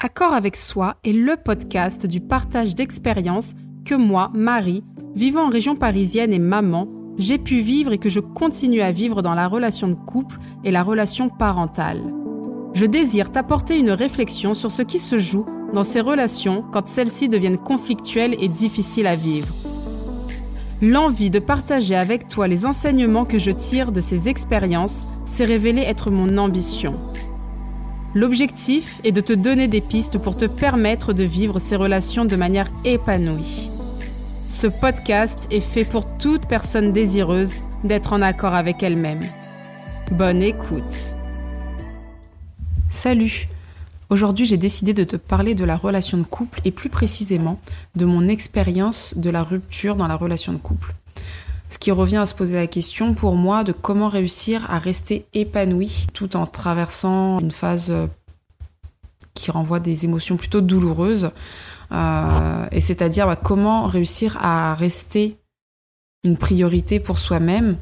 Accord avec soi est le podcast du partage d'expériences que moi, Marie, vivant en région parisienne et maman, j'ai pu vivre et que je continue à vivre dans la relation de couple et la relation parentale. Je désire t'apporter une réflexion sur ce qui se joue dans ces relations quand celles-ci deviennent conflictuelles et difficiles à vivre. L'envie de partager avec toi les enseignements que je tire de ces expériences s'est révélée être mon ambition. L'objectif est de te donner des pistes pour te permettre de vivre ces relations de manière épanouie. Ce podcast est fait pour toute personne désireuse d'être en accord avec elle-même. Bonne écoute. Salut Aujourd'hui j'ai décidé de te parler de la relation de couple et plus précisément de mon expérience de la rupture dans la relation de couple. Ce qui revient à se poser la question pour moi de comment réussir à rester épanoui tout en traversant une phase euh, qui renvoie des émotions plutôt douloureuses. Euh, et c'est-à-dire bah, comment réussir à rester une priorité pour soi-même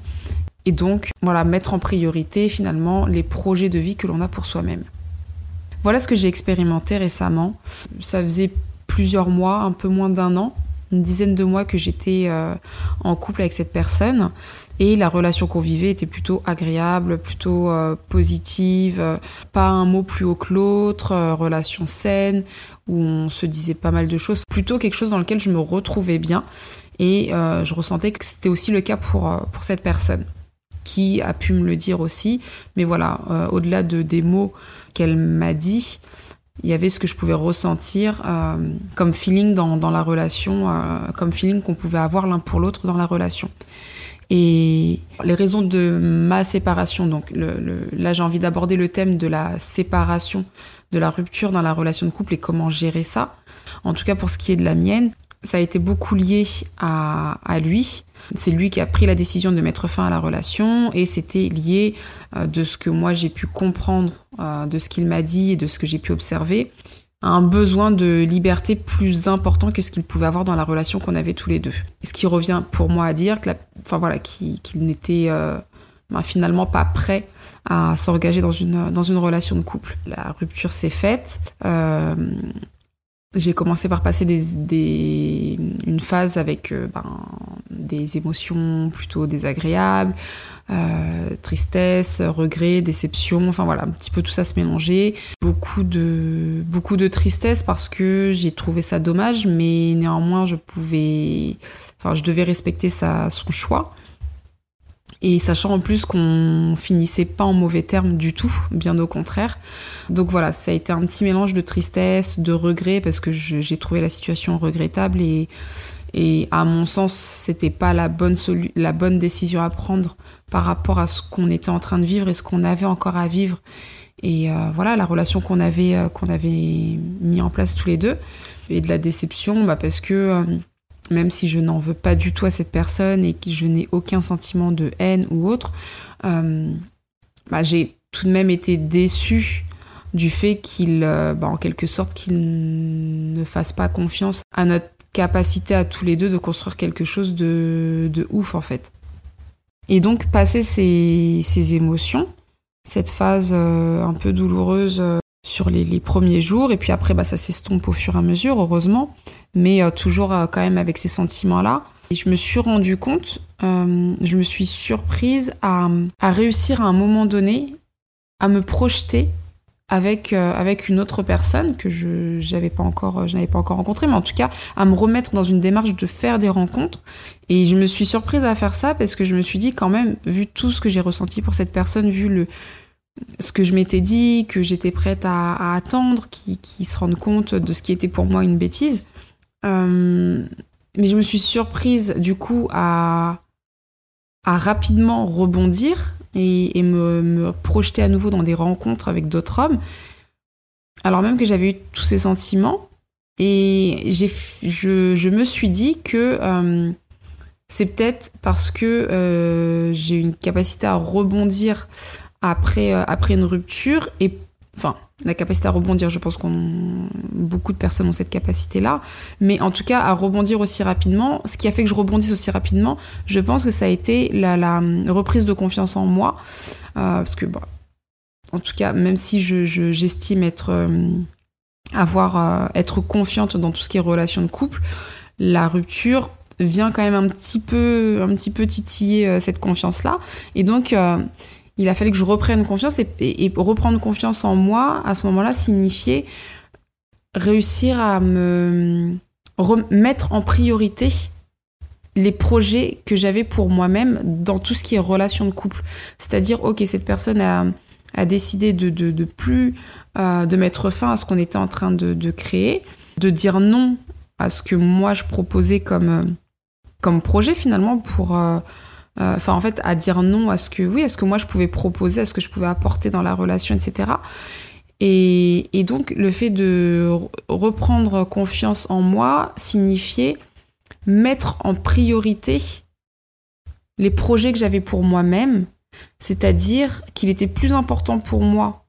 et donc voilà mettre en priorité finalement les projets de vie que l'on a pour soi-même. Voilà ce que j'ai expérimenté récemment. Ça faisait plusieurs mois, un peu moins d'un an, une dizaine de mois que j'étais euh, en couple avec cette personne. Et la relation qu'on vivait était plutôt agréable, plutôt euh, positive, pas un mot plus haut que l'autre, euh, relation saine où on se disait pas mal de choses, plutôt quelque chose dans lequel je me retrouvais bien. Et je ressentais que c'était aussi le cas pour, pour cette personne qui a pu me le dire aussi, mais voilà, au-delà de des mots qu'elle m'a dit, il y avait ce que je pouvais ressentir euh, comme feeling dans, dans la relation, euh, comme feeling qu'on pouvait avoir l'un pour l'autre dans la relation. Et les raisons de ma séparation, donc le, là j'ai envie d'aborder le thème de la séparation, de la rupture dans la relation de couple et comment gérer ça. En tout cas pour ce qui est de la mienne, ça a été beaucoup lié à, à lui, c'est lui qui a pris la décision de mettre fin à la relation et c'était lié euh, de ce que moi j'ai pu comprendre euh, de ce qu'il m'a dit et de ce que j'ai pu observer à un besoin de liberté plus important que ce qu'il pouvait avoir dans la relation qu'on avait tous les deux. Ce qui revient pour moi à dire que enfin voilà, qu'il n'était euh, ben, finalement pas prêt à s'engager dans une, dans une relation de couple. La rupture s'est faite. J'ai commencé par passer des, des, une phase avec ben, des émotions plutôt désagréables, euh, tristesse, regret, déception, enfin voilà, un petit peu tout ça se mélanger. Beaucoup de, beaucoup de tristesse parce que j'ai trouvé ça dommage, mais néanmoins je pouvais, enfin je devais respecter sa, son choix. Et sachant en plus qu'on finissait pas en mauvais termes du tout, bien au contraire. Donc voilà, ça a été un petit mélange de tristesse, de regret, parce que j'ai trouvé la situation regrettable et et à mon sens, c'était pas la bonne, la bonne décision à prendre par rapport à ce qu'on était en train de vivre et ce qu'on avait encore à vivre. Et euh, voilà, la relation qu'on avait, euh, qu'on avait mis en place tous les deux. Et de la déception, bah parce que euh, même si je n'en veux pas du tout à cette personne et que je n'ai aucun sentiment de haine ou autre, bah j'ai tout de même été déçue du fait qu'il, bah en quelque sorte, qu'il ne fasse pas confiance à notre capacité à tous les deux de construire quelque chose de, de ouf en fait. Et donc passer ces, ces émotions, cette phase euh, un peu douloureuse euh, sur les, premiers jours, et puis après bah, ça s'estompe au fur et à mesure, heureusement, mais euh, toujours quand même avec ces sentiments-là. Et je me suis rendu compte, je me suis surprise à, à réussir à un moment donné à me projeter avec euh, avec une autre personne que je j'avais pas encore euh, je n'avais pas encore mais en tout cas à me remettre dans une démarche de faire des rencontres. Et je me suis surprise à faire ça parce que je me suis dit quand même vu tout ce que j'ai ressenti pour cette personne vu le ce que je m'étais dit que j'étais prête à, attendre qui qui se rendent compte de ce qui était pour moi une bêtise euh, mais je me suis surprise du coup à à rapidement rebondir et, me, projeter à nouveau dans des rencontres avec d'autres hommes, alors même que j'avais eu tous ces sentiments. Et je, je, me suis dit que euh, c'est peut-être parce que euh, j'ai une capacité à rebondir après, euh, après une rupture et enfin la capacité à rebondir, je pense qu'on beaucoup de personnes ont cette capacité-là, mais en tout cas à rebondir aussi rapidement. Ce qui a fait que je rebondisse aussi rapidement, je pense que ça a été la, la reprise de confiance en moi, euh, parce que bon, en tout cas, même si je j'estime être euh, avoir, être confiante dans tout ce qui est relation de couple, la rupture vient quand même un petit peu, un petit peu titiller cette confiance-là. Et donc, il a fallu que je reprenne confiance et, reprendre confiance en moi à ce moment-là signifiait réussir à me remettre en priorité les projets que j'avais pour moi-même dans tout ce qui est relation de couple. C'est-à-dire, ok, cette personne a, décidé de, plus euh, de mettre fin à ce qu'on était en train de, créer, de dire non à ce que moi je proposais comme, euh, comme projet finalement pour... Euh, enfin, en fait, à dire non à ce que, oui, à ce que moi je pouvais proposer, à ce que je pouvais apporter dans la relation, etc. Et, et donc, le fait de reprendre confiance en moi signifiait mettre en priorité les projets que j'avais pour moi-même, c'est-à-dire qu'il était plus important pour moi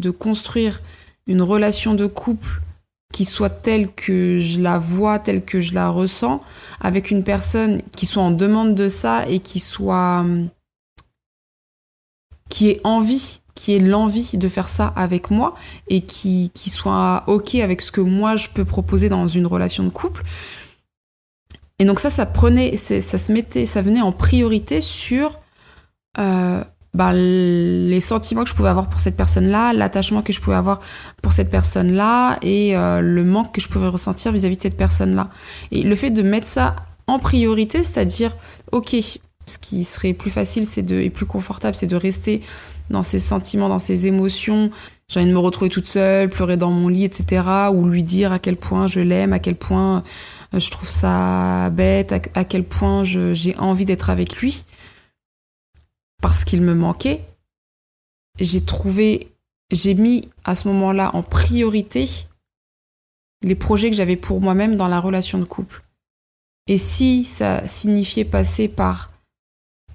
de construire une relation de couple qui soit telle que je la vois, telle que je la ressens, avec une personne qui soit en demande de ça et qui soit qui ait envie, qui ait l'envie de faire ça avec moi et qui, qui soit ok avec ce que moi je peux proposer dans une relation de couple. Et donc ça, ça prenait, ça se mettait, ça venait en priorité sur euh, bah, les sentiments que je pouvais avoir pour cette personne-là, l'attachement que je pouvais avoir pour cette personne-là et euh, le manque que je pouvais ressentir vis-à-vis de cette personne-là. Et le fait de mettre ça en priorité, c'est-à-dire, ok, ce qui serait plus facile, c'est de et plus confortable, c'est de rester dans ses sentiments, dans ses émotions. J'ai envie de me retrouver toute seule, pleurer dans mon lit, etc. Ou lui dire à quel point je l'aime, à quel point euh, je trouve ça bête, à, quel point j'ai envie d'être avec lui, parce qu'il me manquait. J'ai trouvé, j'ai mis à ce moment-là en priorité les projets que j'avais pour moi-même dans la relation de couple. Et si ça signifiait passer par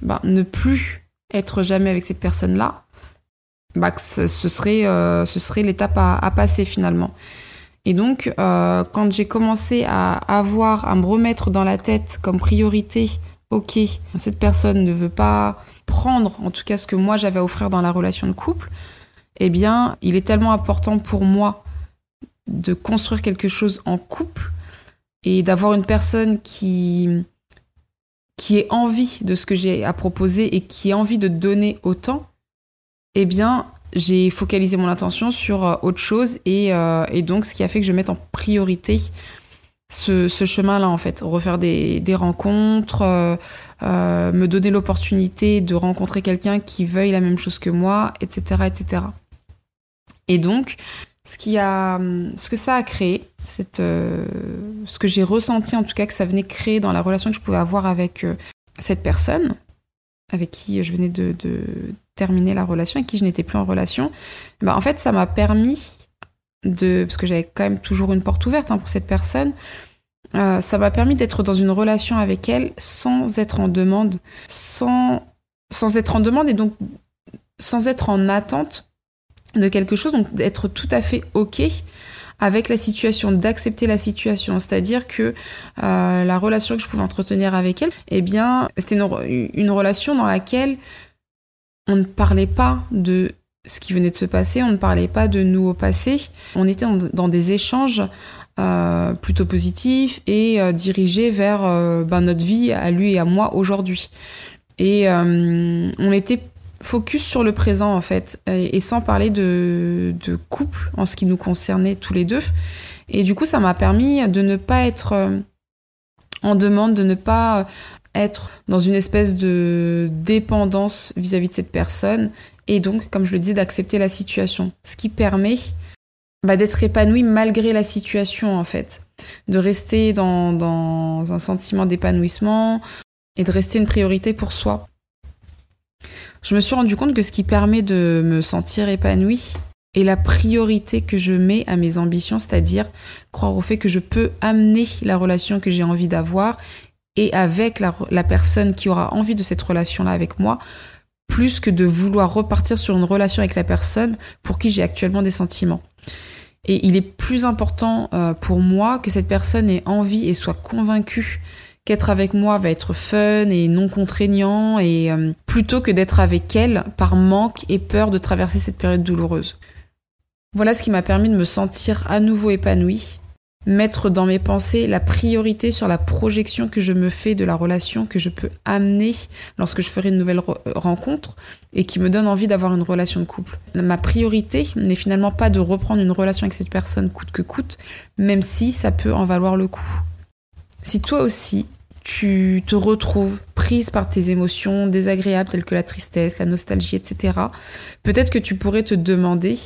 ben, ne plus être jamais avec cette personne-là, bah, ce serait, euh, ce serait l'étape à, passer finalement. Et donc, euh, quand j'ai commencé à avoir, à me remettre dans la tête comme priorité, ok, cette personne ne veut pas prendre, en tout cas, ce que moi j'avais à offrir dans la relation de couple, eh bien, il est tellement important pour moi de construire quelque chose en couple et d'avoir une personne qui qui ait envie de ce que j'ai à proposer et qui ait envie de donner autant, eh bien, j'ai focalisé mon attention sur euh, autre chose euh, et, donc ce qui a fait que je mette en priorité ce, chemin-là en fait, refaire des, rencontres, euh, me donner l'opportunité de rencontrer quelqu'un qui veuille la même chose que moi, etc., etc. Et donc, ce qui a, ce que ça a créé, cette, ce que j'ai ressenti en tout cas que ça venait créer dans la relation que je pouvais avoir avec cette personne, avec qui je venais de, terminer la relation et qui je n'étais plus en relation, bah, en fait, ça m'a permis de, parce que j'avais quand même toujours une porte ouverte hein, pour cette personne, euh, ça m'a permis d'être dans une relation avec elle sans être en demande, sans, être en demande et donc sans être en attente de quelque chose, donc d'être tout à fait OK avec la situation, d'accepter la situation. C'est-à-dire que euh, la relation que je pouvais entretenir avec elle, eh bien, c'était une relation dans laquelle on ne parlait pas de ce qui venait de se passer, on ne parlait pas de nous au passé, on était dans, des échanges euh, plutôt positifs et euh, dirigés vers euh, ben, notre vie à lui et à moi aujourd'hui. Et on était focus sur le présent en fait, et, sans parler de, de, couple en ce qui nous concernait tous les deux. Et du coup, ça m'a permis de ne pas être en demande, de ne pas être dans une espèce de dépendance vis-à-vis de cette personne et donc, comme je le disais, d'accepter la situation. Ce qui permet bah, d'être épanoui malgré la situation, en fait. De rester dans, un sentiment d'épanouissement et de rester une priorité pour soi. Je me suis rendu compte que ce qui permet de me sentir épanouie est la priorité que je mets à mes ambitions, c'est-à-dire croire au fait que je peux amener la relation que j'ai envie d'avoir et avec la, personne qui aura envie de cette relation-là avec moi, plus que de vouloir repartir sur une relation avec la personne pour qui j'ai actuellement des sentiments. Et il est plus important euh, pour moi que cette personne ait envie et soit convaincue qu'être avec moi va être fun et non contraignant et euh, plutôt que d'être avec elle par manque et peur de traverser cette période douloureuse. Voilà ce qui m'a permis de me sentir à nouveau épanouie, mettre dans mes pensées la priorité sur la projection que je me fais de la relation que je peux amener lorsque je ferai une nouvelle rencontre et qui me donne envie d'avoir une relation de couple. Ma priorité n'est finalement pas de reprendre une relation avec cette personne coûte que coûte, même si ça peut en valoir le coup. Si toi aussi, tu te retrouves prise par tes émotions désagréables telles que la tristesse, la nostalgie, etc., peut-être que tu pourrais te demander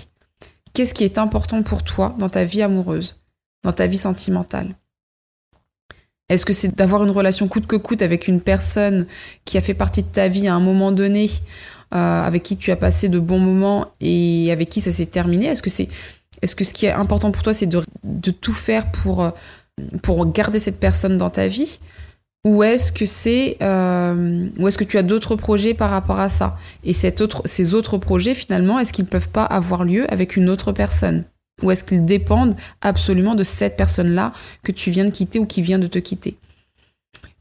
qu'est-ce qui est important pour toi dans ta vie amoureuse, dans ta vie sentimentale. Est-ce que c'est d'avoir une relation coûte que coûte avec une personne qui a fait partie de ta vie à un moment donné, euh, avec qui tu as passé de bons moments et avec qui ça s'est terminé? Est-ce que c'est, est-ce que ce qui est important pour toi, c'est de, de tout faire pour, euh, pour garder cette personne dans ta vie? Ou est-ce que c'est euh, est-ce que tu as d'autres projets par rapport à ça? Et cet ces autres projets finalement est-ce qu'ils ne peuvent pas avoir lieu avec une autre personne? Ou est-ce qu'ils dépendent absolument de cette personne-là que tu viens de quitter ou qui vient de te quitter?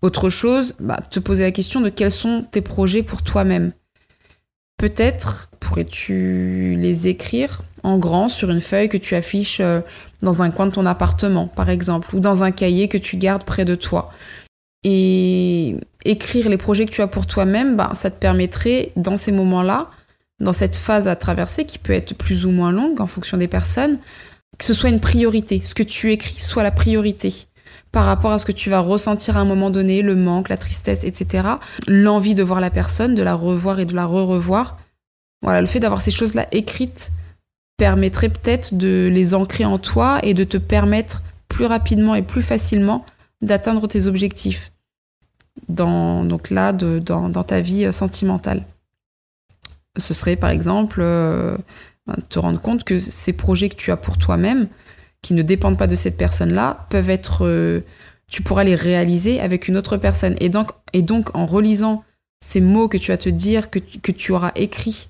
Autre chose bah, te poser la question de quels sont tes projets pour toi-même. Peut-être pourrais-tu les écrire en grand sur une feuille que tu affiches euh, dans un coin de ton appartement par exemple ou dans un cahier que tu gardes près de toi. Et écrire les projets que tu as pour toi-même, bah, ça te permettrait, dans ces moments-là, dans cette phase à traverser, qui peut être plus ou moins longue en fonction des personnes, que ce soit une priorité. Ce que tu écris soit la priorité par rapport à ce que tu vas ressentir à un moment donné, le manque, la tristesse, etc. L'envie de voir la personne, de la revoir et de la re-revoir. Voilà, le fait d'avoir ces choses-là écrites permettrait peut-être de les ancrer en toi et de te permettre plus rapidement et plus facilement d'atteindre tes objectifs dans, donc là, dans, dans, ta vie euh, sentimentale. Ce serait par exemple euh, ben, te rendre compte que ces projets que tu as pour toi-même, qui ne dépendent pas de cette personne-là, peuvent être. Euh, tu pourras les réaliser avec une autre personne. Et donc, en relisant ces mots que tu vas te dire, que, que tu auras écrits,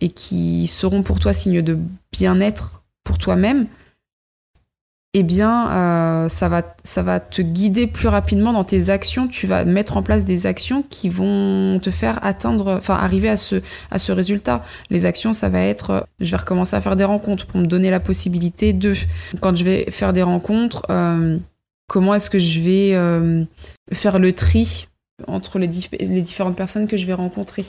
et qui seront pour toi signe de bien-être pour toi-même, eh bien, euh, ça, va, ça va te guider plus rapidement dans tes actions. Tu vas mettre en place des actions qui vont te faire atteindre, enfin, arriver à ce, à ce résultat. Les actions, ça va être, je vais recommencer à faire des rencontres pour me donner la possibilité de, quand je vais faire des rencontres, euh, comment est-ce que je vais euh, faire le tri entre les, les différentes personnes que je vais rencontrer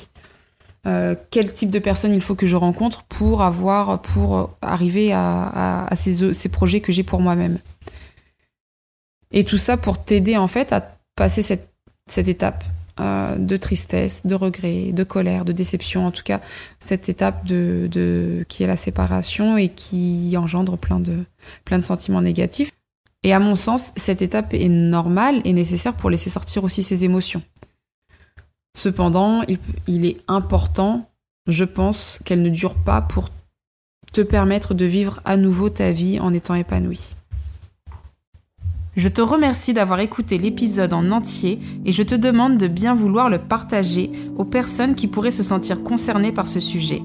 euh, quel type de personne il faut que je rencontre pour avoir, pour arriver à, ces, projets que j'ai pour moi-même. Et tout ça pour t'aider en fait à passer cette, étape euh, de tristesse, de regret, de colère, de déception, en tout cas cette étape de, qui est la séparation et qui engendre plein de, plein de sentiments négatifs. Et à mon sens, cette étape est normale et nécessaire pour laisser sortir aussi ses émotions. Cependant, il, est important, je pense, qu'elle ne dure pas pour te permettre de vivre à nouveau ta vie en étant épanoui. Je te remercie d'avoir écouté l'épisode en entier et je te demande de bien vouloir le partager aux personnes qui pourraient se sentir concernées par ce sujet.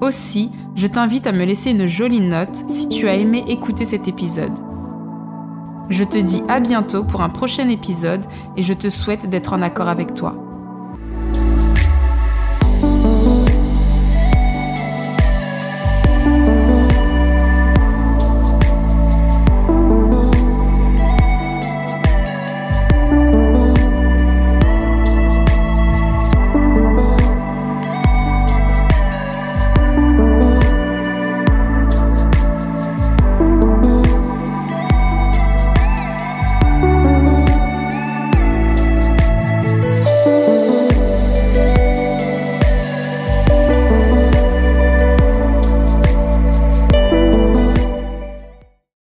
Aussi, je t'invite à me laisser une jolie note si tu as aimé écouter cet épisode. Je te dis à bientôt pour un prochain épisode et je te souhaite d'être en accord avec toi.